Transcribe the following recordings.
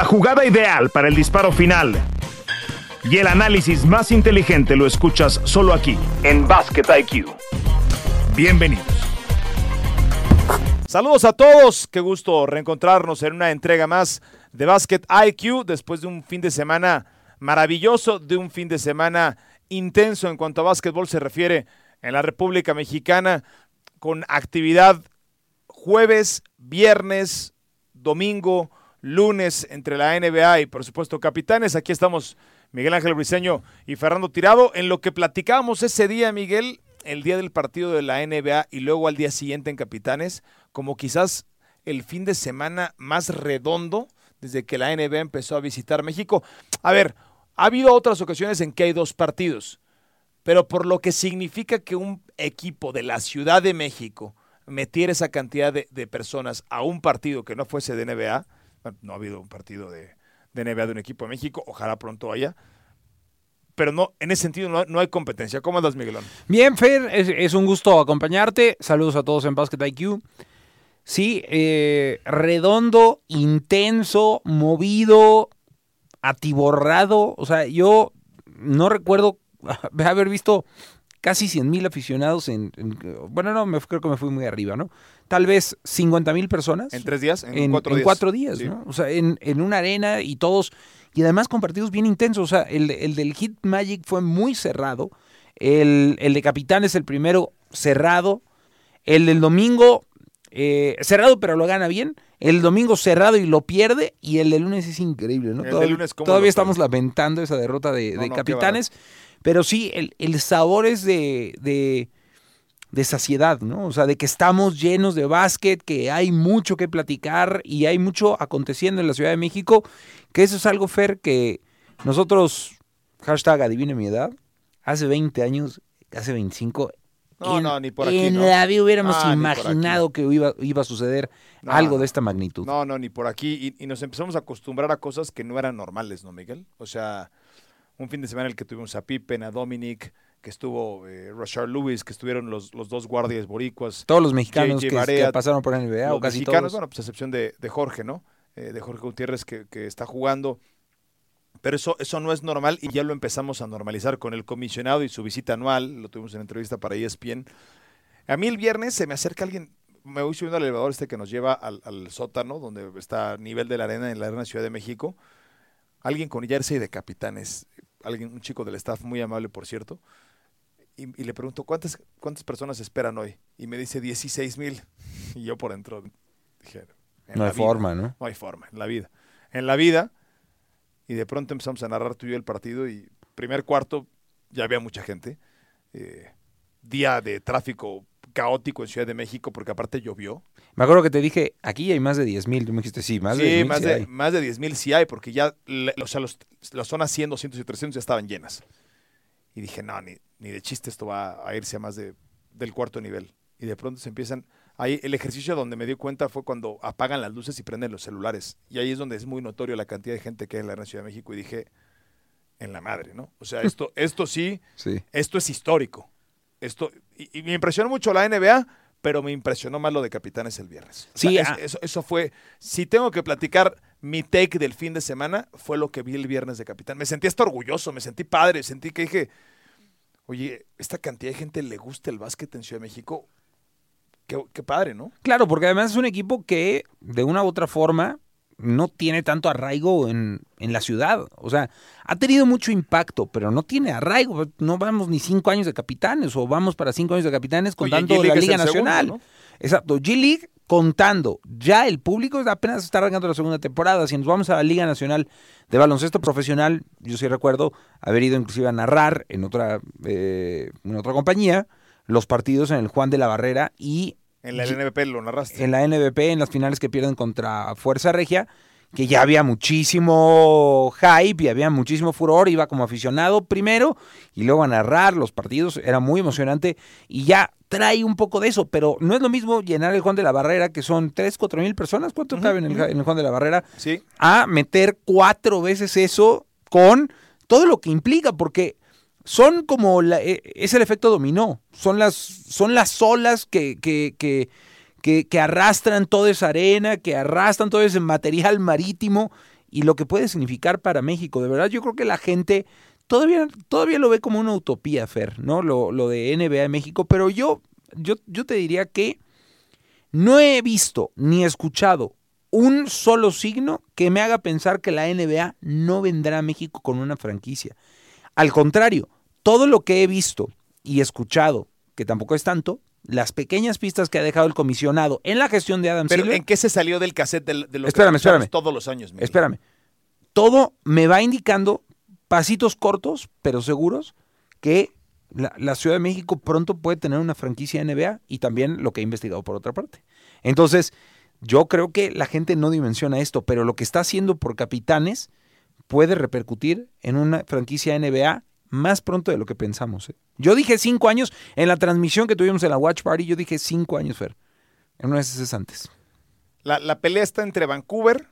La jugada ideal para el disparo final y el análisis más inteligente lo escuchas solo aquí, en Basket IQ. Bienvenidos. Saludos a todos, qué gusto reencontrarnos en una entrega más de Basket IQ después de un fin de semana maravilloso, de un fin de semana intenso en cuanto a básquetbol se refiere en la República Mexicana, con actividad jueves, viernes, domingo, lunes entre la NBA y por supuesto capitanes. Aquí estamos Miguel Ángel Briseño y Fernando Tirado. En lo que platicábamos ese día, Miguel, el día del partido de la NBA y luego al día siguiente en capitanes, como quizás el fin de semana más redondo desde que la NBA empezó a visitar México. A ver, ha habido otras ocasiones en que hay dos partidos, pero por lo que significa que un equipo de la Ciudad de México metiera esa cantidad de, personas a un partido que no fuese de NBA, no ha habido un partido de, NBA de un equipo de México, ojalá pronto haya, pero no, en ese sentido no, hay competencia. ¿Cómo andas, Miguelón? Bien, Fer, es, un gusto acompañarte. Saludos a todos en Basket IQ. Sí, eh, redondo, intenso, movido, atiborrado. O sea, yo no recuerdo haber visto casi 100 mil aficionados en, Bueno, no, me, creo que me fui muy arriba, ¿no? Tal vez 50 mil personas. ¿En tres días? En, cuatro días. cuatro días, ¿no? O sea, en, una arena y todos... Y además con partidos bien intensos. O sea, el, del Hit Magic fue muy cerrado. El, el de Capitán es el primero cerrado. El del domingo eh, cerrado, pero lo gana bien. El domingo cerrado y lo pierde. Y el de lunes es increíble, ¿no? todavía, estamos lamentando esa derrota de, capitanes. Pero sí, el, sabor es de, de, saciedad, ¿no? O sea, de que estamos llenos de básquet, que hay mucho que platicar y hay mucho aconteciendo en la Ciudad de México. Que eso es algo, Fer, que nosotros, hashtag adivine mi edad, hace 20 años, hace 25, no, no, ni por aquí. En la vida hubiéramos ah, imaginado que iba, iba, a suceder algo de esta magnitud. No, no, ni por aquí. Y, nos empezamos a acostumbrar a cosas que no eran normales, ¿no, Miguel? O sea, un fin de semana en el que tuvimos a Pippen, a Dominic, que estuvo eh, Rashard Lewis, que estuvieron los, los dos guardias boricuas. Todos los mexicanos que, pasaron por NBA, o casi mexicanos, bueno, pues a excepción de, Jorge, ¿no? Eh, de Jorge Gutiérrez, que, que está jugando. Pero eso, eso no es normal y ya lo empezamos a normalizar con el comisionado y su visita anual. Lo tuvimos en entrevista para ESPN. A mí el viernes se me acerca alguien, me voy subiendo al elevador este que nos lleva al, sótano, donde está a nivel de la arena, en la arena Ciudad de México. Alguien con jersey de capitanes, alguien, un chico del staff muy amable, por cierto. Y, le pregunto, ¿cuántas, ¿cuántas personas esperan hoy? Y me dice 16 mil. Y yo por dentro dije, no hay forma, ¿no? No hay forma, en la vida. En la vida y de pronto empezamos a narrar tú y yo el partido y primer cuarto ya había mucha gente. Eh, día de tráfico caótico en Ciudad de México porque aparte llovió. Me acuerdo que te dije, aquí hay más de 10 mil. Tú me dijiste, sí, más de 10 mil. Más, de, más de 10 mil sí hay porque ya, o sea, los, las zonas 100, 200 y 300 ya estaban llenas. Y dije, no, ni, ni de chiste esto va a irse a más de, del cuarto nivel. Y de pronto se empiezan Ahí el ejercicio donde me di cuenta fue cuando apagan las luces y prenden los celulares. Y ahí es donde es muy notorio la cantidad de gente que hay en la Ciudad de México. Y dije, en la madre, ¿no? O sea, esto, esto sí, sí, esto es histórico. Esto, y, me impresionó mucho la NBA, pero me impresionó más lo de Capitanes el viernes. Sí, ah. eso, eso fue, si tengo que platicar mi take del fin de semana, fue lo que vi el viernes de Capitán. Me sentí hasta orgulloso, me sentí padre, sentí que dije, oye, esta cantidad de gente le gusta el básquet en Ciudad de México. Qué, padre, ¿no? Claro, porque además es un equipo que de una u otra forma no tiene tanto arraigo en, la ciudad. O sea, ha tenido mucho impacto, pero no tiene arraigo. No vamos ni cinco años de capitanes o vamos para cinco años de capitanes contando la Liga Nacional. Exacto, G-League contando. Ya el público apenas está arrancando la segunda temporada. Si nos vamos a la Liga Nacional de Baloncesto Profesional, yo sí recuerdo haber ido inclusive a narrar en otra, eh, en otra compañía los partidos en el Juan de la Barrera y en la NBP lo narraste. En la NBP, en las finales que pierden contra Fuerza Regia, que ya había muchísimo hype y había muchísimo furor, iba como aficionado primero y luego a narrar los partidos, era muy emocionante y ya trae un poco de eso, pero no es lo mismo llenar el Juan de la Barrera, que son 3, 4 mil personas, ¿cuánto caben en el, Juan de la Barrera? Sí. A meter cuatro veces eso con todo lo que implica, porque son como la, e, es el efecto dominó, son las, son las olas que, que, que, que, arrastran toda esa arena, que arrastran todo ese material marítimo y lo que puede significar para México. De verdad, yo creo que la gente todavía, todavía lo ve como una utopía, Fer, ¿no? Lo, lo de NBA en México, pero yo, yo, yo te diría que no he visto ni escuchado un solo signo que me haga pensar que la NBA no vendrá a México con una franquicia. Al contrario, todo lo que he visto y escuchado, que tampoco es tanto, las pequeñas pistas que ha dejado el comisionado en la gestión de Adam Pero Silver. ¿en qué se salió del cassette de, de lo Espérame, que espérame. todos los años? Miguel? Espérame. Todo me va indicando pasitos cortos, pero seguros, que la, la Ciudad de México pronto puede tener una franquicia NBA y también lo que he investigado por otra parte. Entonces, yo creo que la gente no dimensiona esto, pero lo que está haciendo por capitanes puede repercutir en una franquicia NBA más pronto de lo que pensamos. ¿eh? Yo dije cinco años, en la transmisión que tuvimos en la Watch Party, yo dije cinco años, Fer. En unos meses antes. La, la pelea está entre Vancouver,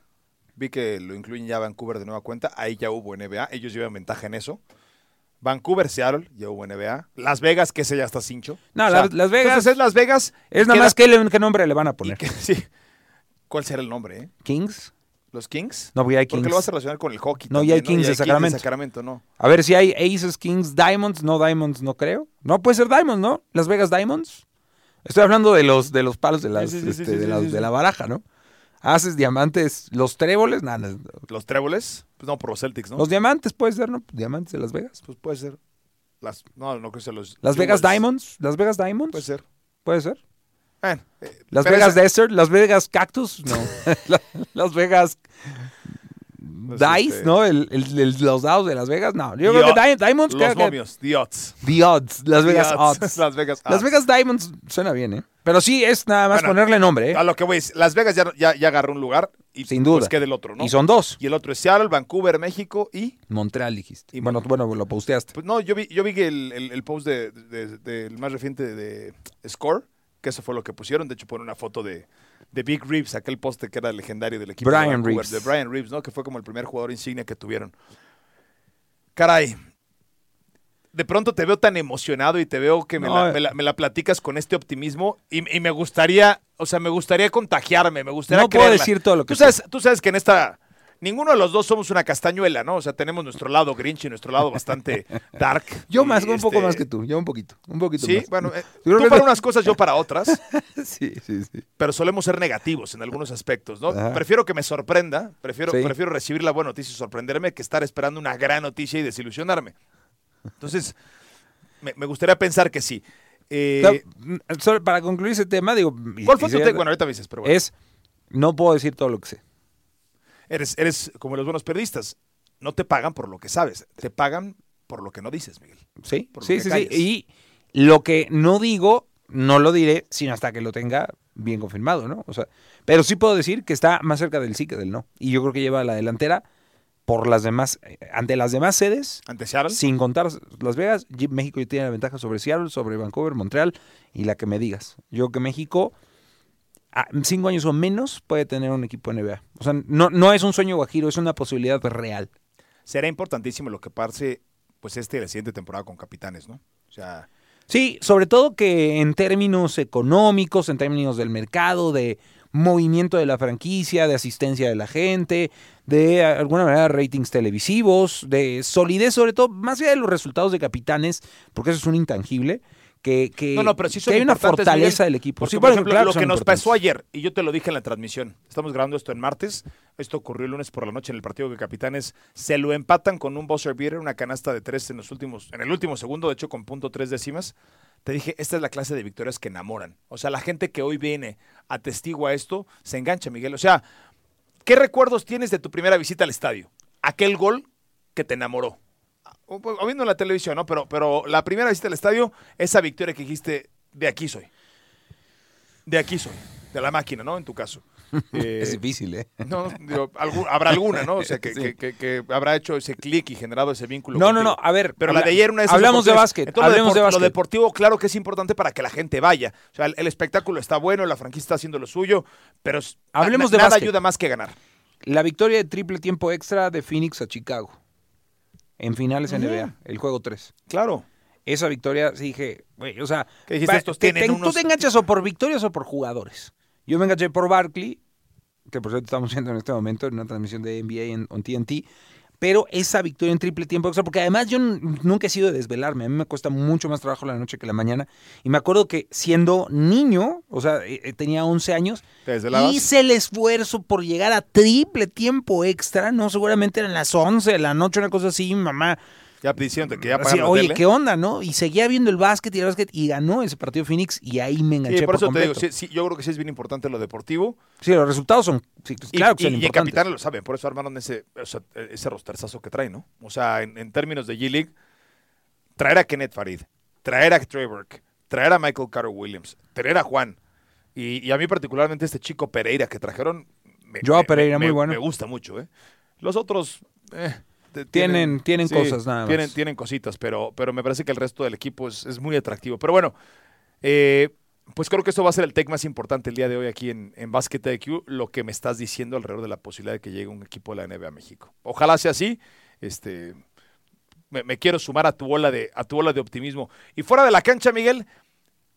vi que lo incluyen ya Vancouver de nueva cuenta, ahí ya hubo NBA, ellos llevan ventaja en eso. Vancouver, Seattle, ya hubo NBA. Las Vegas, que ese ya está cincho. No, Las- Las Vegas- Entonces es Las Vegas. Es nada queda- más que le- qué nombre le van a poner. que- sí. ¿Cuál será el nombre, eh? ¿Kings? ¿Los Kings? No, ya hay Porque Kings. lo vas a relacionar con el hockey. No, ya hay también, Kings de Sacramento. Sacramento, no. A ver si hay Aces, Kings, Diamonds. No, Diamonds no creo. No, puede ser Diamonds, ¿no? Las Vegas Diamonds. Estoy hablando de los, de los palos de, las, Sí, sí, sí, este, sí, de, las- de la baraja, ¿no? Haces, diamantes, los tréboles, nada. ¿Los tréboles? Pues no, por los Celtics, ¿no? Los diamantes puede ser, ¿no? Diamantes de Las Vegas. Pues puede ser. Las, no, no creo que sea los. Las Vegas. Diamonds. Las Vegas Diamonds. Puede ser. Puede ser. Bueno, eh, Las Vegas esa- Desert. Las Vegas Cactus. No. La- Las Vegas Pues, Dice, este, ¿no? El, el- el- los dados de Las Vegas. No. Yo creo que Diamonds. Los que- momios, the odds. The Odds. Las Vegas odds. Odds. Las Vegas Las. Vegas Diamonds suena bien, ¿eh? Pero sí es nada más Bueno, ponerle nombre, ¿eh? A lo que voy es, Las Vegas ya, ya, ya agarró un lugar y Sin duda. pues queda el otro, ¿no? Y son dos. Y el otro es Seattle, Vancouver, México y... Montreal dijiste. Y bueno, bueno, lo posteaste. Pues no, yo vi, yo vi que el, el- el post de- de- del más reciente de, Score, que eso fue lo que pusieron. De hecho, pone una foto de, de Big Reeves, aquel poste que era legendario del equipo Brian de Vancouver, Reeves. de Brian Reeves, ¿no? Que fue como el primer jugador insignia que tuvieron. Caray. De pronto te veo tan emocionado y te veo que me, No, la, eh. me la- me la platicas con este optimismo y, y me gustaría, o sea, me gustaría contagiarme, me gustaría No puedo decir todo lo que tú sabes, tú sabes que en esta ninguno de los dos somos una castañuela, ¿no? O sea, tenemos nuestro lado Grinch y nuestro lado bastante dark. Yo más, un poco este, más que tú. Yo un poquito. Un poquito Sí, más. bueno, eh, tú que- para unas cosas, yo para otras, sí, sí, sí. pero solemos ser negativos en algunos aspectos, ¿no? Ajá. Prefiero que me sorprenda, prefiero, Sí. prefiero recibir la buena noticia y sorprenderme que estar esperando una gran noticia y desilusionarme. Entonces, me, me gustaría pensar que sí. Eh, para concluir ese tema, digo. ¿Cuál fue tu? Bueno, ahorita me dices, pero bueno. Es, no puedo decir todo lo que sé. Eres, eres como los buenos periodistas. No te pagan por lo que sabes, te pagan por lo que no dices, Miguel. Sí, Por lo sí, sí, sí. Y lo que no digo, no lo diré, sino hasta que lo tenga bien confirmado, ¿no? O sea, pero sí puedo decir que está más cerca del sí que del no. Y yo creo que lleva la delantera por las demás, eh, ante las demás sedes, Ante Seattle. sin contar Las Vegas, México tiene la ventaja sobre Seattle, sobre Vancouver, Montreal y la que me digas. Yo creo que México, a cinco años o menos, puede tener un equipo NBA. O sea, no, no es un sueño guajiro, es una posibilidad real. Será importantísimo lo que pase, pues, este y la siguiente temporada con capitanes, ¿no? O sea, Sí, sobre todo que en términos económicos, en términos del mercado, de movimiento de la franquicia, de asistencia de la gente, de alguna manera ratings televisivos, de solidez, sobre todo, más allá de los resultados de capitanes, porque eso es un intangible, que, que, No, no, pero sí son que hay una fortaleza del equipo. Porque, Sí, por ejemplo, claro lo que nos pasó ayer, y yo te lo dije en la transmisión, estamos grabando esto en martes, esto ocurrió el lunes por la noche en el partido de Capitanes, se lo empatan con un buzzer beater, una canasta de tres en los últimos, en el último segundo, de hecho con punto tres décimas. Te dije, esta es la clase de victorias que enamoran. O sea, la gente que hoy viene atestigua esto, se engancha, Miguel. O sea, ¿qué recuerdos tienes de tu primera visita al estadio? Aquel gol que te enamoró. O, o viendo en la televisión, ¿no? Pero, pero la primera visita al estadio, esa victoria que dijiste, de aquí soy. De aquí soy. De la máquina, ¿no? En tu caso. Eh, Es difícil, ¿eh? no, digo, habrá alguna, ¿no? O sea, que, Sí. que- que- que habrá hecho ese clic y generado ese vínculo. No, no, contigo. no, a ver. Pero habla- la de ayer, una de Hablamos de básquet, Entonces, lo hablemos de básquet. Lo deportivo, claro que es importante para que la gente vaya. O sea, el, el espectáculo está bueno, la franquicia está haciendo lo suyo, pero Hablemos na- de nada básquet. ayuda más que ganar. La victoria de triple tiempo extra de Phoenix a Chicago. En finales Ujú. NBA, el juego 3. Claro. Esa victoria, sí dije, güey, o sea, ¿Qué dijiste? va- Estos te- tienen te- unos- tú te enganchas o por victorias o por jugadores. Yo me enganché por Barkley, que por cierto estamos viendo en este momento en una transmisión de NBA en on TNT, pero esa victoria en triple tiempo extra, porque además yo nunca he sido de desvelarme, a mí me cuesta mucho más trabajo la noche que la mañana, y me acuerdo que siendo niño, o sea, eh, eh, tenía 11 años, hice el esfuerzo por llegar a triple tiempo extra, no, seguramente eran las 11 de la noche, una cosa así, mi mamá ya diciendo que ya Así, Oye, ¿qué onda, no? Y seguía viendo el básquet y el básquet y ganó ese partido Phoenix y ahí me enganché sí, por, eso te digo, sí, yo creo que sí es bien importante lo deportivo. Sí, los resultados son, sí, pues, claro que y, son y en Capital lo saben, por eso armaron ese, ese rosterzazo que trae, ¿no? O sea, en, términos de G-League, traer a Kenneth Farid, traer a Trey Burke, traer a Michael Carter Williams, traer a Juan. Y, a mí particularmente este chico Pereira que trajeron. Me, Joao Pereira, muy bueno. Me gusta mucho, ¿eh? Los otros... Eh, tienen, tienen, cosas nada tienen, más. Tienen cositas, pero, pero me parece que el resto del equipo es, muy atractivo. Pero bueno, eh, pues creo que esto va a ser el take más importante el día de hoy aquí en, en Basket IQ, lo que me estás diciendo alrededor de la posibilidad de que llegue un equipo de la NBA a México. Ojalá sea así. Este, me, quiero sumar a tu ola de, a tu ola de optimismo. Y fuera de la cancha, Miguel,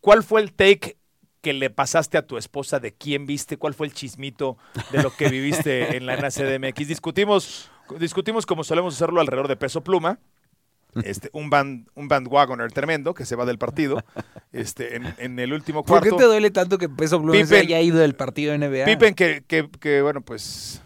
¿cuál fue el take que le pasaste a tu esposa de quién viste? ¿Cuál fue el chismito de lo que viviste en la NCDMX? Discutimos discutimos como solemos hacerlo alrededor de peso pluma. Este, un band, un bandwagoner tremendo que se va del partido este, en, el último cuarto. ¿Por qué te duele tanto que Peso Pluma se haya ido del partido NBA? Pippen que, que, que, bueno, pues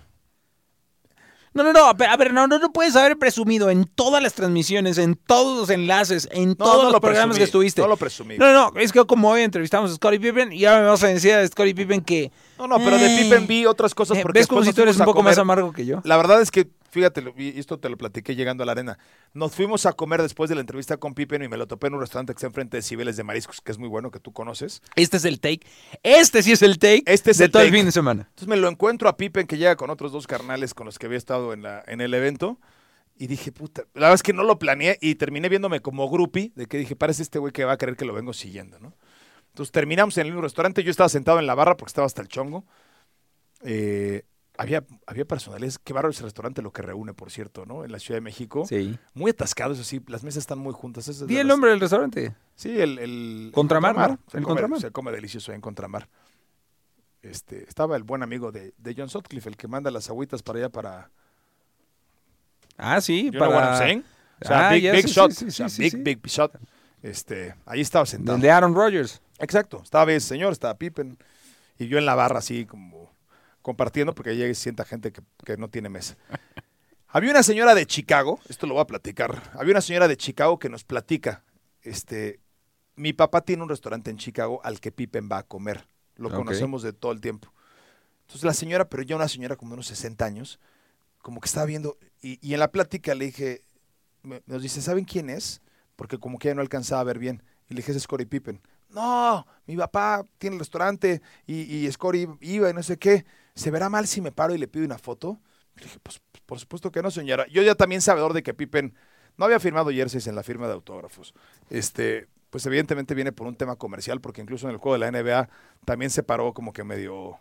no, no, no, a ver, no, no, no puedes haber presumido en todas las transmisiones, en todos los enlaces, en todos los programas que estuviste. No lo presumí. No, no, es que como hoy entrevistamos a Scottie Pippen y ahora me vas a decir a Scottie Pippen que... No, no, pero de eh, Pippen vi otras cosas porque... ¿Ves como si tú eres un poco más amargo que yo? La verdad es que fíjate, y esto te lo platiqué llegando a la arena. Nos fuimos a comer después de la entrevista con Pippen y me lo topé en un restaurante que está enfrente de Cibeles de Mariscos, que es muy bueno, que tú conoces. Este es el take. Este sí es el take este es de todo el fin de semana. Entonces me lo encuentro a Pippen que llega con otros dos carnales con los que había estado en, la, en el evento. Y dije, puta, la verdad es que no lo planeé y terminé viéndome como groupie, de que dije, parece este güey que va a querer que lo vengo siguiendo, ¿no? Entonces terminamos en el mismo restaurante, yo estaba sentado en la barra porque estaba hasta el chongo. Eh, había, había personales, qué barro ese restaurante lo que reúne, por cierto, ¿no? En la Ciudad de México. Sí. Muy atascados, así, las mesas están muy juntas. ¿Y el nombre del restaurante? Sí, el... el Contramar, Se, come, se come delicioso en Contramar. Este, estaba el buen amigo de, de John Sutcliffe, el que manda las agüitas para allá para... Ah, sí, para... O sea, ah, big, big shot. big, big shot. Este, ahí estaba sentado. El de Aaron Rodgers. Exacto. Estaba ese señor, estaba Pippen. Y yo en la barra así como compartiendo porque ahí sienta gente que, no tiene mesa. Había una señora de Chicago, esto lo voy a platicar. Había una señora de Chicago que nos platica. Este, mi papá tiene un restaurante en Chicago al que Pippen va a comer. Lo conocemos de todo el tiempo. Entonces la señora, pero ya una señora como de unos 60 años, como que estaba viendo, y, en la plática le dije, nos dice, ¿saben quién es? Porque como que ya no alcanzaba a ver bien. Y le dije, es Scottie Pippen. No, mi papá tiene el restaurante y, y Scottie iba y no sé qué. ¿Se verá mal si me paro y le pido una foto? Pues por supuesto que no, señora. Yo ya también sabedor de que Pippen no había firmado jerseys en la firma de autógrafos. Este, pues evidentemente viene por un tema comercial, porque incluso en el juego de la NBA también se paró como que medio,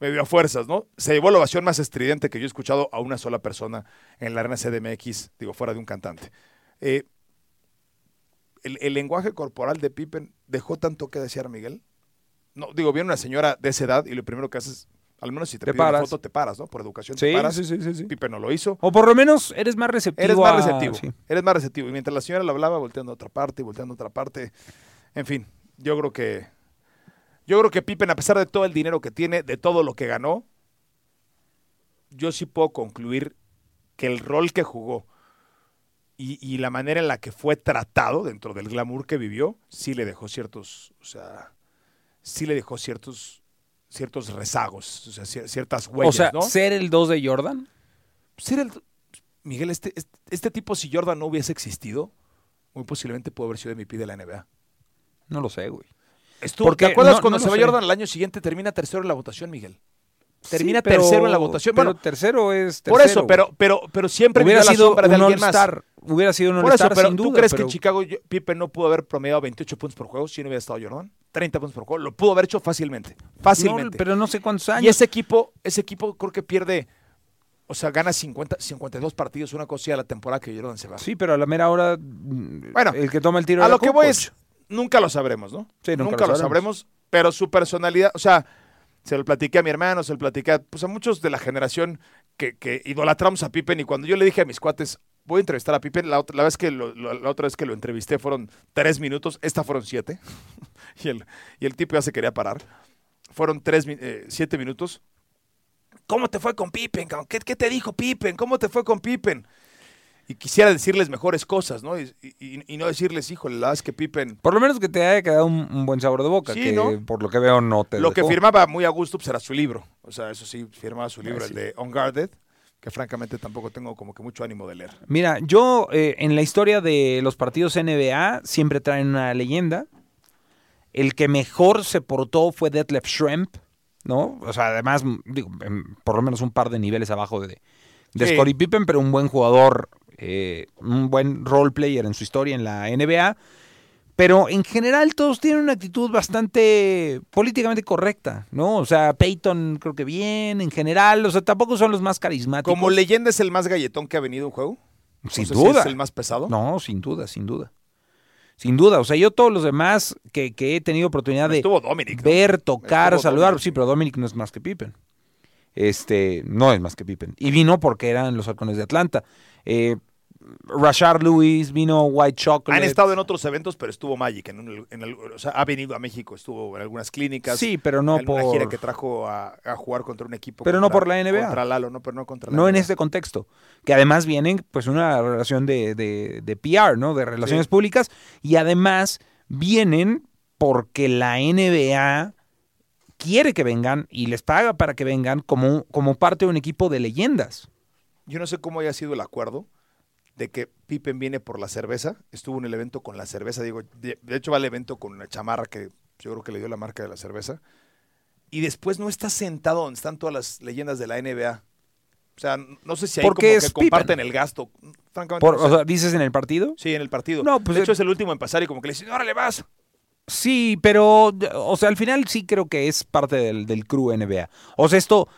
medio a fuerzas, ¿no? Se llevó la ovación más estridente que yo he escuchado a una sola persona en la arena CDMX, digo, fuera de un cantante. Eh, el, el, lenguaje corporal de Pippen dejó tanto que desear, Miguel. No, digo, viene una señora de esa edad y lo primero que hace es al menos si te, te una foto, te paras, ¿no? Por educación te paras. Sí, sí, sí, sí. Pipe no lo hizo. O por lo menos eres más receptivo. Eres más receptivo. Eres más receptivo. Y mientras la señora lo hablaba, volteando a otra parte, y volteando a otra parte. En fin, yo creo que. Yo creo que Pippen, a pesar de todo el dinero que tiene, de todo lo que ganó, yo sí puedo concluir que el rol que jugó y, y, la manera en la que fue tratado dentro del glamour que vivió, sí le dejó ciertos, o sea, sí le dejó ciertos ciertos rezagos, o sea, ciertas huellas. O sea, ser el 2 de Jordan. Ser el. Miguel, este, este, este, tipo, si Jordan no hubiese existido, muy posiblemente pudo haber sido MVP de la NBA. No lo sé, güey. Estuvo, ¿Te acuerdas cuando se va Jordan el año siguiente termina tercero en la votación, Miguel? Termina tercero en la votación. Pero tercero es tercero. Por eso, pero, pero, pero siempre hubiera sido la de un alguien más. Hubiera sido un eso, pero sin ¿tú crees que en Chicago Pippen no pudo haber promediado 28 puntos por juego si no hubiera estado Jordan? 30 puntos por juego. Lo pudo haber hecho fácilmente. Fácilmente. pero no sé cuántos años. Y ese equipo, ese equipo creo que pierde. O sea, gana 50, 52 partidos, una cosa a la temporada que Jordan se va. Sí, pero a la mera hora, mm, bueno, el que toma el tiro. A lo que voy es, nunca lo sabremos, ¿no? Sí, nunca, lo, sabremos. Pero su personalidad, o sea, Se lo platiqué a mi hermano, se lo platiqué a, pues a muchos de la generación que, que idolatramos a Pippen y cuando yo le dije a mis cuates, voy a entrevistar a Pippen, la, otra, la vez que lo, la otra vez que lo entrevisté fueron tres minutos, esta fueron siete, y, el, y el tipo ya se quería parar. Fueron tres, eh, siete minutos. ¿Cómo te fue con Pippen? ¿Qué, ¿Qué te dijo Pippen? ¿Cómo te fue con Pippen? y quisiera decirles mejores cosas, ¿no? Y, y, no decirles, híjole, la es que Pippen... Por lo menos que te haya quedado un, buen sabor de boca, que por lo que veo no te Lo que firmaba muy a gusto pues, era su libro, o sea, eso sí, firmaba su libro, ah, el de Unguarded, que francamente tampoco tengo como que mucho ánimo de leer. Mira, yo eh, en la historia de los partidos NBA siempre traen una leyenda. El que mejor se portó fue Detlef Schrempf, ¿no? O sea, además, digo, por lo menos un par de niveles abajo de, de Scottie Pippen, pero un buen jugador eh, un buen role player en su historia en la NBA. Pero en general todos tienen una actitud bastante políticamente correcta, ¿no? O sea, Peyton creo que bien, en general, o sea, tampoco son los más carismáticos. ¿Como leyenda es el más galletón que ha venido un juego? Sin duda. ¿Es el más pesado? No, sin duda, sin duda. Sin duda, o sea, yo todos los demás que, he tenido oportunidad de ver, tocar, saludar, sí, pero Dominic no es más que Pippen. Este, no es más que Pippen. Y vino porque eran los halcones de Atlanta. Eh, Rashard Lewis, vino White Chocolate. Han estado en otros eventos, pero estuvo Magic. En, o sea, ha venido a México, estuvo en algunas clínicas. Sí, pero no por. Una gira que trajo a, jugar contra un equipo. Pero no por la NBA. Contra Lalo, no, pero no contra la No en este contexto. Que además vienen, pues, una relación de, de, PR, ¿no? De relaciones públicas. Y además vienen porque la NBA quiere que vengan y les paga para que vengan como, como parte de un equipo de leyendas. Yo no sé cómo haya sido el acuerdo de que Pippen viene por la cerveza. Estuvo en el evento con la cerveza, digo, de, hecho va al evento con una chamarra que yo creo que le dio la marca de la cerveza. Y después no está sentado donde están todas las leyendas de la NBA. O sea, no sé si ahí como que comparten el gasto. Francamente, o sea, ¿dices en el partido? Sí, en el partido. No, pues de hecho es el último en pasar y como que le dicen, órale, vas. Sí, pero, o sea, al final sí creo que es parte del, del crew NBA. O sea, esto,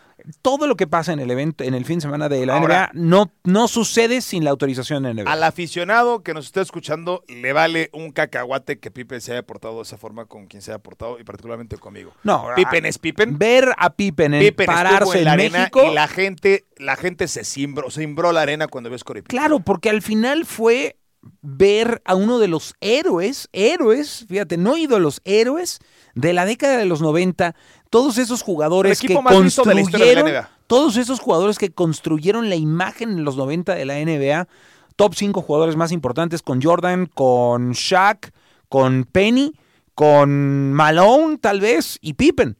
todo lo que pasa en el evento, en el fin de semana de la NBA, no, no sucede sin la autorización de NBA. Al aficionado que nos esté escuchando, le vale un cacahuate que Pippen se haya portado de esa forma con quien se haya portado y particularmente conmigo. No, Pippen es Pippen. Ver a Pippen, en pararse en, la arena y la gente, la gente se cimbró, se imbró la arena cuando vio Scottie Claro, porque al final fue ver a uno de los héroes, héroes, fíjate, no ídolos, héroes de la década de los 90 todos esos jugadores que construyeron, todos esos jugadores que construyeron la imagen en los 90 de la NBA, top 5 jugadores más importantes con Jordan, con Shaq, con Penny, con Malone tal vez y Pippen.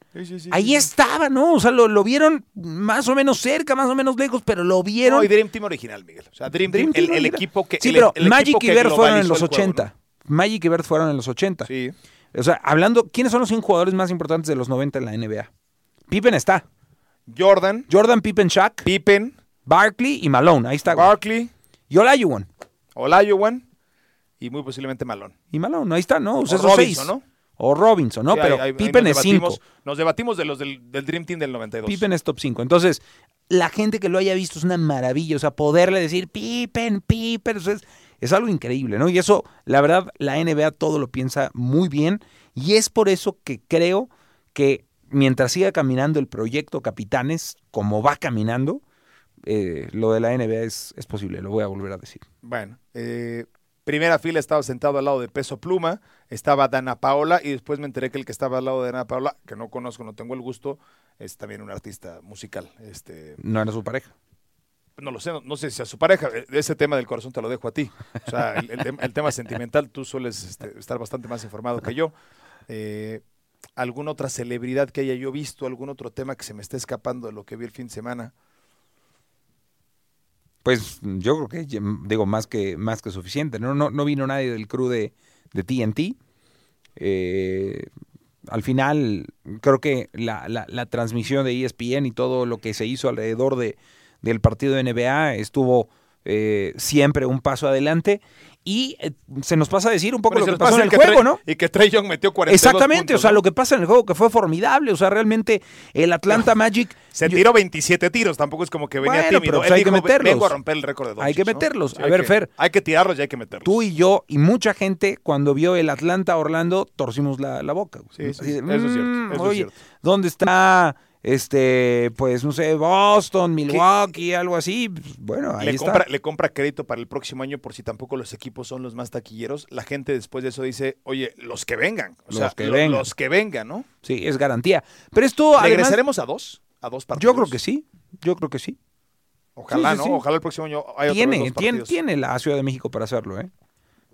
Ahí estaba, ¿no? O sea, lo, vieron más o menos cerca, más o menos lejos, pero lo vieron. No, y Dream Team original, Miguel. O sea, Dream, Team, el, equipo que. Sí, pero Magic y Bird fueron en los 80. Magic y Bird fueron en los 80. Sí. O sea, hablando, ¿quiénes son los 100 jugadores más importantes de los 90 en la NBA? Pippen está. Jordan. Jordan, Pippen, Shaq. Pippen. Barkley y Malone. Ahí está. Barkley. Y Olajuwon. Olajuwon. Y muy posiblemente Malone. Y Malone, ahí está, ¿no? O, sea, o Robinson, ¿no? O Robinson, ¿no? Pero Pippen es 5. Nos debatimos de los del, Dream Team del 92. Pippen es top 5. Entonces, la gente que lo haya visto es una maravilla. O sea, poderle decir Pippen, Pippen. es, es algo increíble, ¿no? Y eso, la verdad, la NBA todo lo piensa muy bien. Y es por eso que creo que mientras siga caminando el proyecto Capitanes, como va caminando, eh, lo de la NBA es, es, posible, lo voy a volver a decir. Bueno, eh, primera fila estaba sentado al lado de Peso Pluma, estaba Dana Paola y después me enteré que el que estaba al lado de Dana Paola, que no conozco, no tengo el gusto, es también un artista musical. Este, ¿No era su pareja? No lo sé, no, sé si a su pareja, eh, ese tema del corazón te lo dejo a ti. O sea, el, tema sentimental, tú sueles este, estar bastante más informado que yo. Eh, alguna otra celebridad que haya yo visto, algún otro tema que se me esté escapando de lo que vi el fin de semana. Pues yo creo que digo más que más que suficiente. No, no, no vino nadie del crew de, TNT. Eh, al final, creo que la, la, transmisión de ESPN y todo lo que se hizo alrededor de, del partido de NBA estuvo eh, siempre un paso adelante. Y eh, se nos pasa a decir un poco lo que pasó en el juego, ¿no? Y que Trey Young metió 42 Exactamente, o sea, lo que pasa en el juego que fue formidable, o sea, realmente el Atlanta Magic... Se tiró 27 tiros, tampoco es como que venía bueno, tímido. Pero, hay que meterlos. Vengo a romper el récord de Doncic, Hay que ¿no? meterlos. Sí, a hay ver, que- Fer, Hay que tirarlos y hay que meterlos. tú y yo y mucha gente cuando vio el Atlanta Orlando torcimos la, la boca. Sí, eso es cierto, "Mm, eso es oye, cierto". ¿dónde está este, pues no sé, Boston, Milwaukee, algo así? Pues, bueno, ahí le, está. compra, le compra crédito para el próximo año por si tampoco los equipos son los más taquilleros. La gente después de eso dice, oye, los que vengan. O Los sea, que lo- vengan. los que vengan, ¿no? Sí, es garantía. Pero esto además, ¿Regresaremos a dos? ¿A dos partidos? yo creo que sí. Yo creo que sí. Ojalá, Sí, sí, ¿no? sí. Ojalá el próximo año haya Tiene, dos tiene, tiene la Ciudad de México para hacerlo, ¿eh?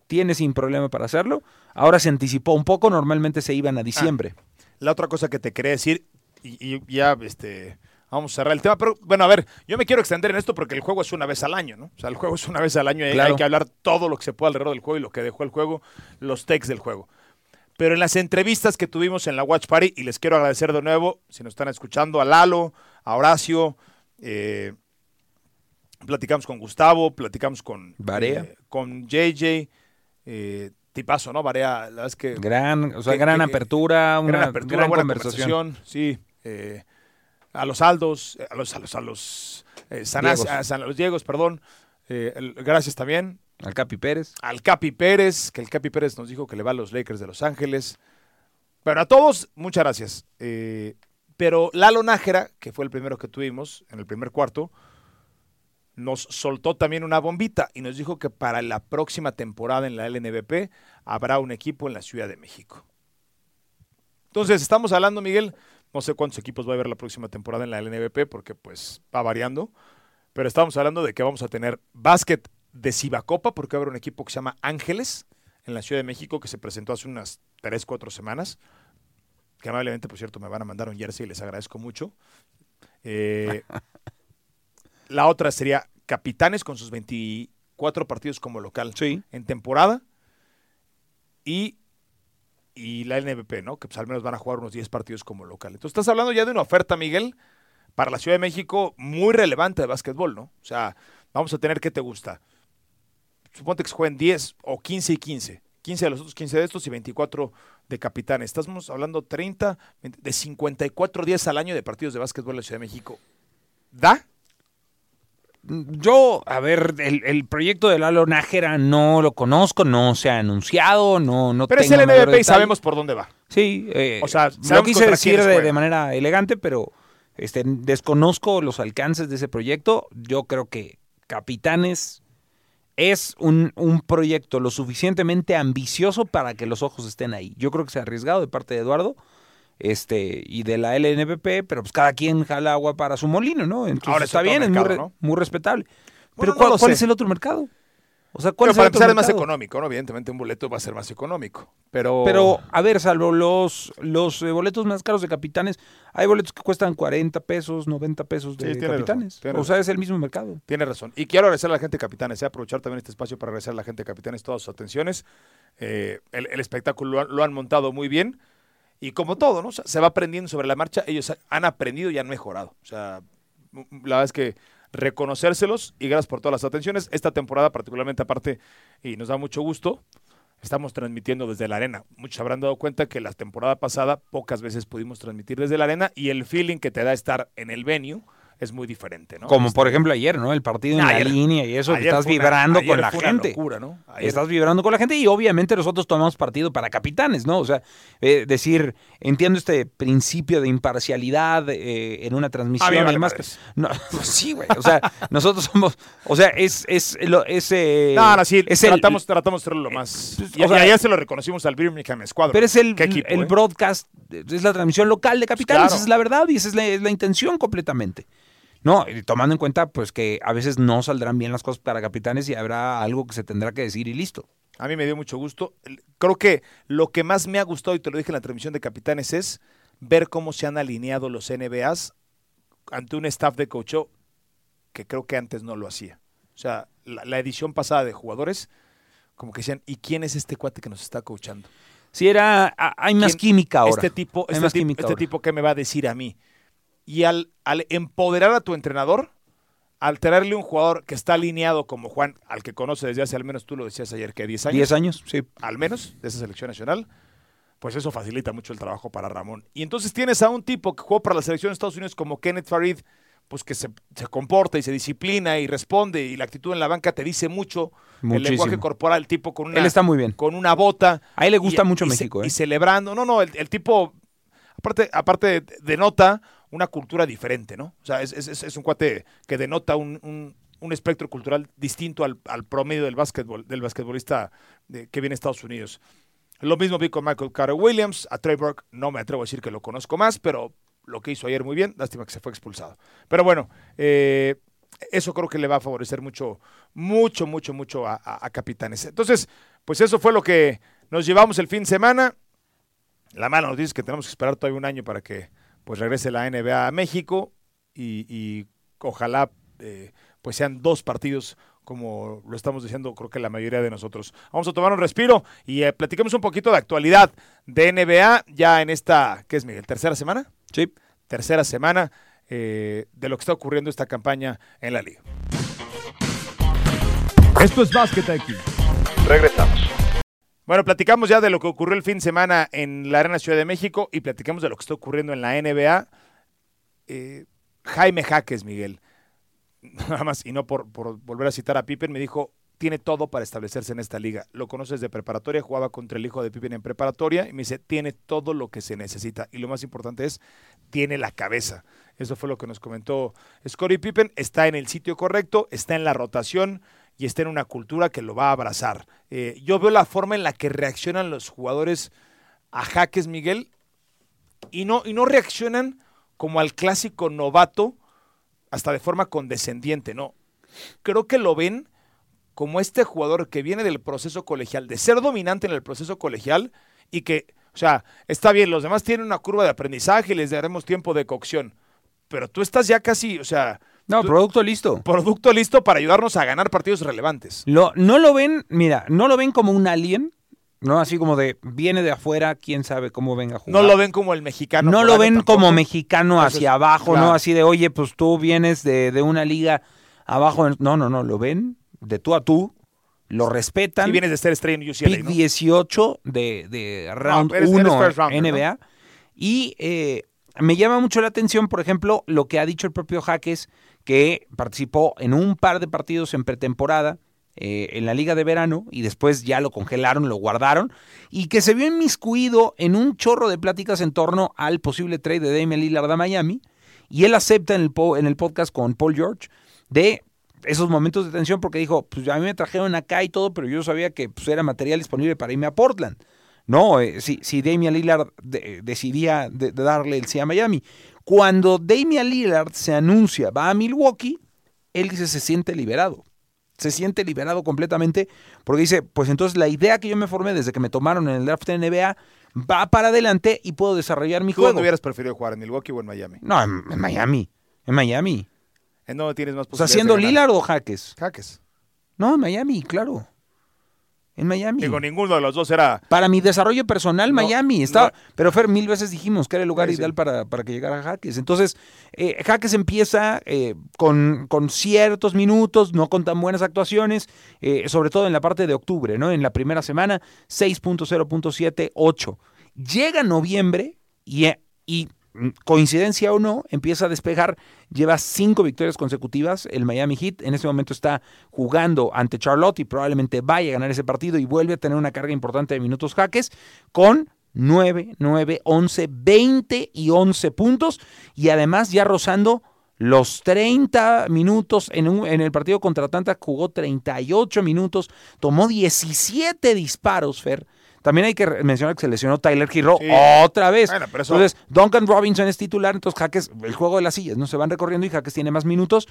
Tiene sin problema para hacerlo. Ahora se anticipó un poco, normalmente se iban a diciembre. La otra cosa que te quería decir, y, y ya este, vamos a cerrar el tema, pero bueno, a ver, yo me quiero extender en esto porque el juego es una vez al año, ¿no? O sea, el juego es una vez al año y hay- Claro. hay que hablar todo lo que se pueda alrededor del juego y lo que dejó el juego, los takes del juego. Pero en las entrevistas que tuvimos en la Watch Party, y les quiero agradecer de nuevo, si nos están escuchando, a Lalo, a Horacio, eh, platicamos con Gustavo, platicamos con Barea. eh, con JJ, eh, tipazo, ¿no? Barea, la verdad es que Gran, o sea, que- gran que- apertura, una gran apertura, gran buena conversación. conversación, sí. Eh, a los Aldos, eh, a los a los a los eh, Diegos. a San- los Diegos, perdón. eh, el- gracias también Al Capi Pérez. al Capi Pérez, que el Capi Pérez nos dijo que le va a los Lakers de Los Ángeles. Pero a todos, muchas gracias. Pero Lalo Nájera, que fue el primero que tuvimos en el primer cuarto, nos soltó también una bombita y nos dijo que para la próxima temporada en la LNBP habrá un equipo en la Ciudad de México. Entonces, estamos hablando, Miguel, no sé cuántos equipos va a haber la próxima temporada en la LNBP porque pues va variando, pero estamos hablando de que vamos a tener básquet de Cibacopa porque va a haber un equipo que se llama Ángeles en la Ciudad de México que se presentó hace unas 3, 4 semanas, que amablemente, por cierto, me van a mandar un jersey y les agradezco mucho. Eh, la otra sería Capitanes con sus 24 partidos como local Sí. en temporada y, y la LNBP, ¿no? Que pues al menos van a jugar unos 10 partidos como local. Entonces estás hablando ya de una oferta, Miguel, para la Ciudad de México muy relevante de básquetbol, ¿no? O sea, vamos a tener, ¿qué te gusta? Suponte que se jueguen 10 o 15 y 15. 15 de los otros 15 de estos y 24 de capitanes. Estamos hablando 30, 20, de 54 días al año de partidos de básquetbol en la Ciudad de México. ¿Da? Yo, a ver, el, el proyecto de Lalo Nájera no lo conozco, no se ha anunciado, no, no Pero es tengo el mayor NBP y sabemos por dónde va. Sí, eh, O sea, lo quise decir de, de manera elegante, pero este, desconozco los alcances de ese proyecto. Yo creo que Capitanes es un, un proyecto lo suficientemente ambicioso para que los ojos estén ahí. Yo creo que se ha arriesgado de parte de Eduardo este y de la LNBP, pero pues cada quien jala agua para su molino, ¿no? Entonces Ahora es está bien, es muy, mercado, re- ¿no? muy respetable. Pero ¿cuál, es el otro mercado? O sea, ¿cuál Pero es para el otro empezar es más económico, ¿no? Evidentemente un boleto va a ser más económico. Pero, Pero, a ver, salvo los, los eh, boletos más caros de capitanes, hay boletos que cuestan 40 pesos, 90 pesos de Sí, capitanes. razón, o sea, es el mismo mercado. Tiene razón. Y quiero agradecer a la gente de Capitanes, ¿eh? aprovechar también este espacio para agradecer a la gente de Capitanes todas sus atenciones. Eh, el, el espectáculo lo han, lo han montado muy bien. Y como todo, ¿no? Se va aprendiendo sobre la marcha. Ellos ha- han aprendido y han mejorado. O sea, la verdad es que reconocérselos y gracias por todas las atenciones. Esta temporada, particularmente aparte, y nos da mucho gusto, estamos transmitiendo desde la arena. Muchos habrán dado cuenta que la temporada pasada pocas veces pudimos transmitir desde la arena y el feeling que te da estar en el venue es muy diferente, ¿no? Como Este, por ejemplo ayer, ¿no? El partido en Ayer- la línea y eso, que estás una- vibrando con la gente. locura, ¿no? Estás vibrando con la gente y obviamente nosotros tomamos partido para capitanes, ¿no? O sea, eh, decir, entiendo este principio de imparcialidad eh, en una transmisión A mí me madres. No, pues sí, güey. O sea, nosotros somos, o sea, es, es, lo, es, eh, No, no, sí, es el- tratamos, tratamos de hacerlo lo más. pues, y, o sea, y ayer se lo reconocimos al Birmingham Squadron. Pero es el, ¿Qué equipo, el eh? broadcast, es la transmisión local de Capitanes, claro. esa es la verdad y esa es la, es la intención completamente. No, y tomando en cuenta pues que a veces no saldrán bien las cosas para Capitanes y habrá algo que se tendrá que decir y listo. A mí me dio mucho gusto. Creo que lo que más me ha gustado, y te lo dije en la transmisión de Capitanes, es ver cómo se han alineado los NBAs ante un staff de coach que creo que antes no lo hacía. O sea, la, la edición pasada de jugadores, como que decían, ¿y quién es este cuate que nos está coachando? Si era, hay más ¿Quién- química ahora. Este tipo, este, más tipo, este tipo, ¿qué me va a decir a mí? Y al, al empoderar a tu entrenador, al traerle un jugador que está alineado como Juan, al que conoce desde hace al menos, tú lo decías ayer, que 10 años. 10 años, sí. Al menos, de esa selección nacional, pues eso facilita mucho el trabajo para Ramón. Y entonces tienes a un tipo que jugó para la selección de Estados Unidos como Kenneth Farid, pues que se, comporta y se disciplina y responde y la actitud en la banca te dice mucho. El lenguaje corporal, el tipo con una, Él está muy bien. Con una bota. A él le gusta mucho México. ¿eh? Y celebrando. No, no, el, tipo, aparte, aparte denota una cultura diferente, ¿no? O sea, es, un cuate que denota un, espectro cultural distinto al, promedio del básquetbol, del basquetbolista que viene a Estados Unidos. Lo mismo vi con Michael Carter Williams. A Trey Burke no me atrevo a decir que lo conozco más, pero lo que hizo ayer muy bien. Lástima que se fue expulsado. Pero bueno, eh, eso creo que le va a favorecer mucho, mucho, mucho, mucho a, Capitanes. Entonces, pues eso fue lo que nos llevamos el fin de semana. La mala noticia es que tenemos que esperar todavía un año para que pues regrese la NBA a México y, ojalá eh, pues sean dos partidos como lo estamos diciendo creo que la mayoría de nosotros. Vamos a tomar un respiro y eh, platiquemos un poquito de actualidad de NBA ya en esta, ¿qué es Miguel? ¿Tercera semana? Sí. Tercera semana eh, de lo que está ocurriendo esta campaña en la liga. Esto es Básquet aquí. Regresamos. Bueno, platicamos ya de lo que ocurrió el fin de semana en la Arena Ciudad de México y platicamos de lo que está ocurriendo en la NBA. Eh, Jaime Jaques, Miguel nada más, y no por, volver a citar a Pippen, me dijo, tiene todo para establecerse en esta liga. Lo conoces de preparatoria, jugaba contra el hijo de Pippen en preparatoria y me dice, tiene todo lo que se necesita. Y lo más importante es, tiene la cabeza. Eso fue lo que nos comentó Scottie Pippen. Está en el sitio correcto, está en la rotación y está en una cultura que lo va a abrazar. Eh, yo veo la forma en la que reaccionan los jugadores a jaques, Miguel, y no, y no reaccionan como al clásico novato hasta de forma condescendiente, ¿no? Creo que lo ven como este jugador que viene del proceso colegial, de ser dominante en el proceso colegial y que, o sea, está bien, los demás tienen una curva de aprendizaje y les daremos tiempo de cocción, pero tú estás ya casi, o sea... No, producto listo. Producto listo para ayudarnos a ganar partidos relevantes. Lo, no lo ven, mira, no lo ven como un alien, no así como de viene de afuera, quién sabe cómo venga a jugar. No lo ven como el mexicano. No lo ven como mexicano hacia abajo, no así de, oye, pues tú vienes de, una liga abajo. No, no, no, lo ven de tú a tú, lo respetan. Y vienes de ser estrella en UCLA, Pick 18 de, de round 1 NBA. Y eh, me llama mucho la atención, por ejemplo, lo que ha dicho el propio Jaques, que participó en un par de partidos en pretemporada eh, en la liga de verano y después ya lo congelaron, lo guardaron y que se vio inmiscuido en un chorro de pláticas en torno al posible trade de Damian Lillard a Miami y él acepta en el, en el podcast con Paul George de esos momentos de tensión porque dijo, pues a mí me trajeron acá y todo, pero yo sabía que pues, era material disponible para irme a Portland. No, eh, si, si Damian Lillard decidía de, darle el sí a Miami. Cuando Damian Lillard se anuncia, va a Milwaukee, él dice se siente liberado se siente liberado completamente porque dice, pues entonces la idea que yo me formé desde que me tomaron en el draft de NBA va para adelante y puedo desarrollar mi juego. ¿Dónde hubieras preferido jugar, en Milwaukee o en Miami? No, en, Miami. En Miami. ¿En dónde tienes más posibilidades? O sea, haciendo Lillard o Jaques. Jaques. No, en Miami, claro en Miami. Digo, ninguno de los dos era. Para mi desarrollo personal, Miami. Estaba, Pero Fer, mil veces dijimos que era el lugar ideal Para, para, que llegara Jaques. Entonces, eh, Jaques empieza eh, con, con, ciertos minutos, no con tan buenas actuaciones, eh, sobre todo en la parte de octubre, ¿no? En la primera semana, 6.0.78. Llega noviembre y, y Mm, coincidencia o no, empieza a despejar, lleva cinco victorias consecutivas el Miami Heat, en este momento está jugando ante Charlotte y probablemente vaya a ganar ese partido y vuelve a tener una carga importante de minutos jaques con 9, 9, 11, 20 y 11 puntos y además ya rozando los 30 minutos en, en el partido contra Atlanta jugó 38 minutos, tomó 17 disparos, Fer, también hay que mencionar que se lesionó Tyler Hero otra vez. Entonces, Duncan Robinson es titular, entonces Jaques, el juego de las sillas, ¿no? Se van recorriendo y Jaques tiene más minutos.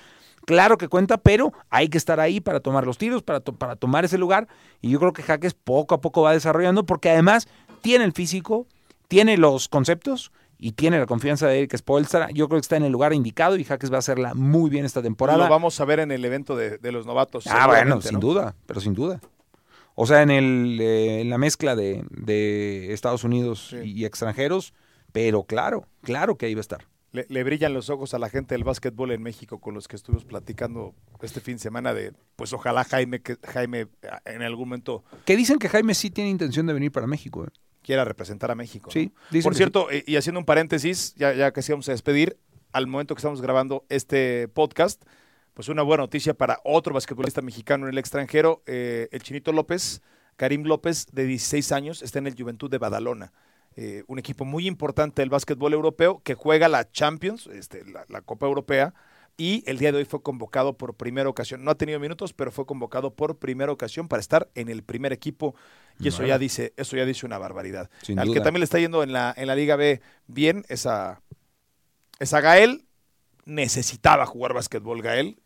Claro que cuenta, pero hay que estar ahí para tomar los tiros, para, para tomar ese lugar. Y yo creo que Jaques poco a poco va desarrollando, porque además tiene el físico, tiene los conceptos y tiene la confianza de Eric Spoelstra. Yo creo que está en el lugar indicado y Jaques va a hacerla muy bien esta temporada. Lo vamos a ver en el evento de, los novatos. Ah, bueno, sin duda, pero sin duda. O sea, en, el, eh, en la mezcla de, Estados Unidos y, extranjeros, pero claro, claro que ahí va a estar. le, brillan los ojos a la gente del básquetbol en México con los que estuvimos platicando este fin de semana de, pues ojalá Jaime, que Jaime en algún momento... Que dicen que Jaime sí tiene intención de venir para México. ¿eh? Quiera representar a México. Sí. Por cierto, eh, y haciendo un paréntesis, ya, ya casi vamos a despedir, al momento que estamos grabando este podcast, pues una buena noticia para otro basquetbolista mexicano en el extranjero, eh, el Chinito López, Karim López, de 16 años, está en el Juventud de Badalona. Eh, un equipo muy importante del básquetbol europeo que juega la Champions, este, la, Copa Europea, y el día de hoy fue convocado por primera ocasión. No ha tenido minutos, pero fue convocado por primera ocasión para estar en el primer equipo. Y eso ya dice, eso ya dice una barbaridad. Al que también le está yendo en la, en la Liga B bien, esa, esa Gael. Necesitaba jugar básquetbol Gael.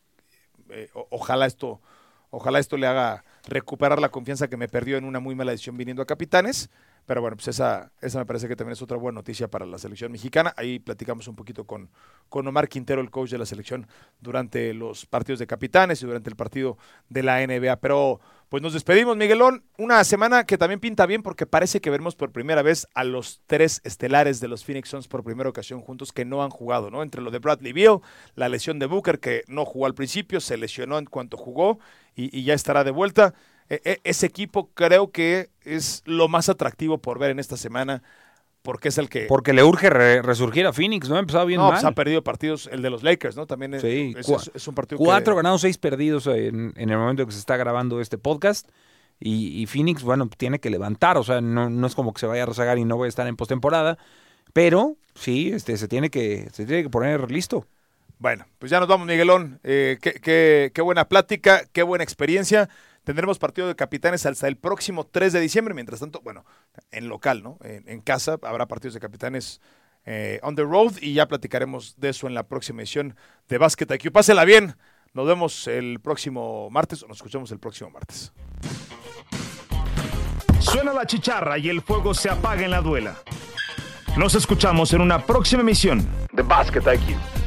Eh, ojalá esto, ojalá esto le haga recuperar la confianza que me perdió en una muy mala decisión viniendo a Capitanes. Pero bueno, pues esa, esa me parece que también es otra buena noticia para la selección mexicana. Ahí platicamos un poquito con, con Omar Quintero, el coach de la selección, durante los partidos de capitanes y durante el partido de la NBA. Pero pues nos despedimos, Miguelón. Una semana que también pinta bien porque parece que veremos por primera vez a los tres estelares de los Phoenix Suns por primera ocasión juntos que no han jugado, ¿no? Entre lo de Bradley Beal, la lesión de Booker que no jugó al principio, se lesionó en cuanto jugó y, ya estará de vuelta. E, e, ese equipo creo que es lo más atractivo por ver en esta semana porque es el que... Porque le urge resurgir a Phoenix, ¿no? Ha empezado bien no, pues ha perdido partidos, el de los Lakers, ¿no? También es, es, un partido Cuatro ganados, seis perdidos en, el momento que se está grabando este podcast. Y, Phoenix, bueno, tiene que levantar, o sea, no, no es como que se vaya a rezagar y no vaya a estar en postemporada, pero sí, este, se, tiene que, se tiene que poner listo. Bueno, pues ya nos vamos, Miguelón. Eh, qué, qué buena plática, qué buena experiencia. Tendremos partido de capitanes hasta el próximo 3 de diciembre. Mientras tanto, bueno, en local, ¿no? En, casa habrá partidos de capitanes eh, on the road y ya platicaremos de eso en la próxima edición de Basket IQ. Pásela bien. Nos vemos el próximo martes o nos escuchamos el próximo martes. Suena la chicharra y el fuego se apaga en la duela. Nos escuchamos en una próxima emisión de Basket IQ.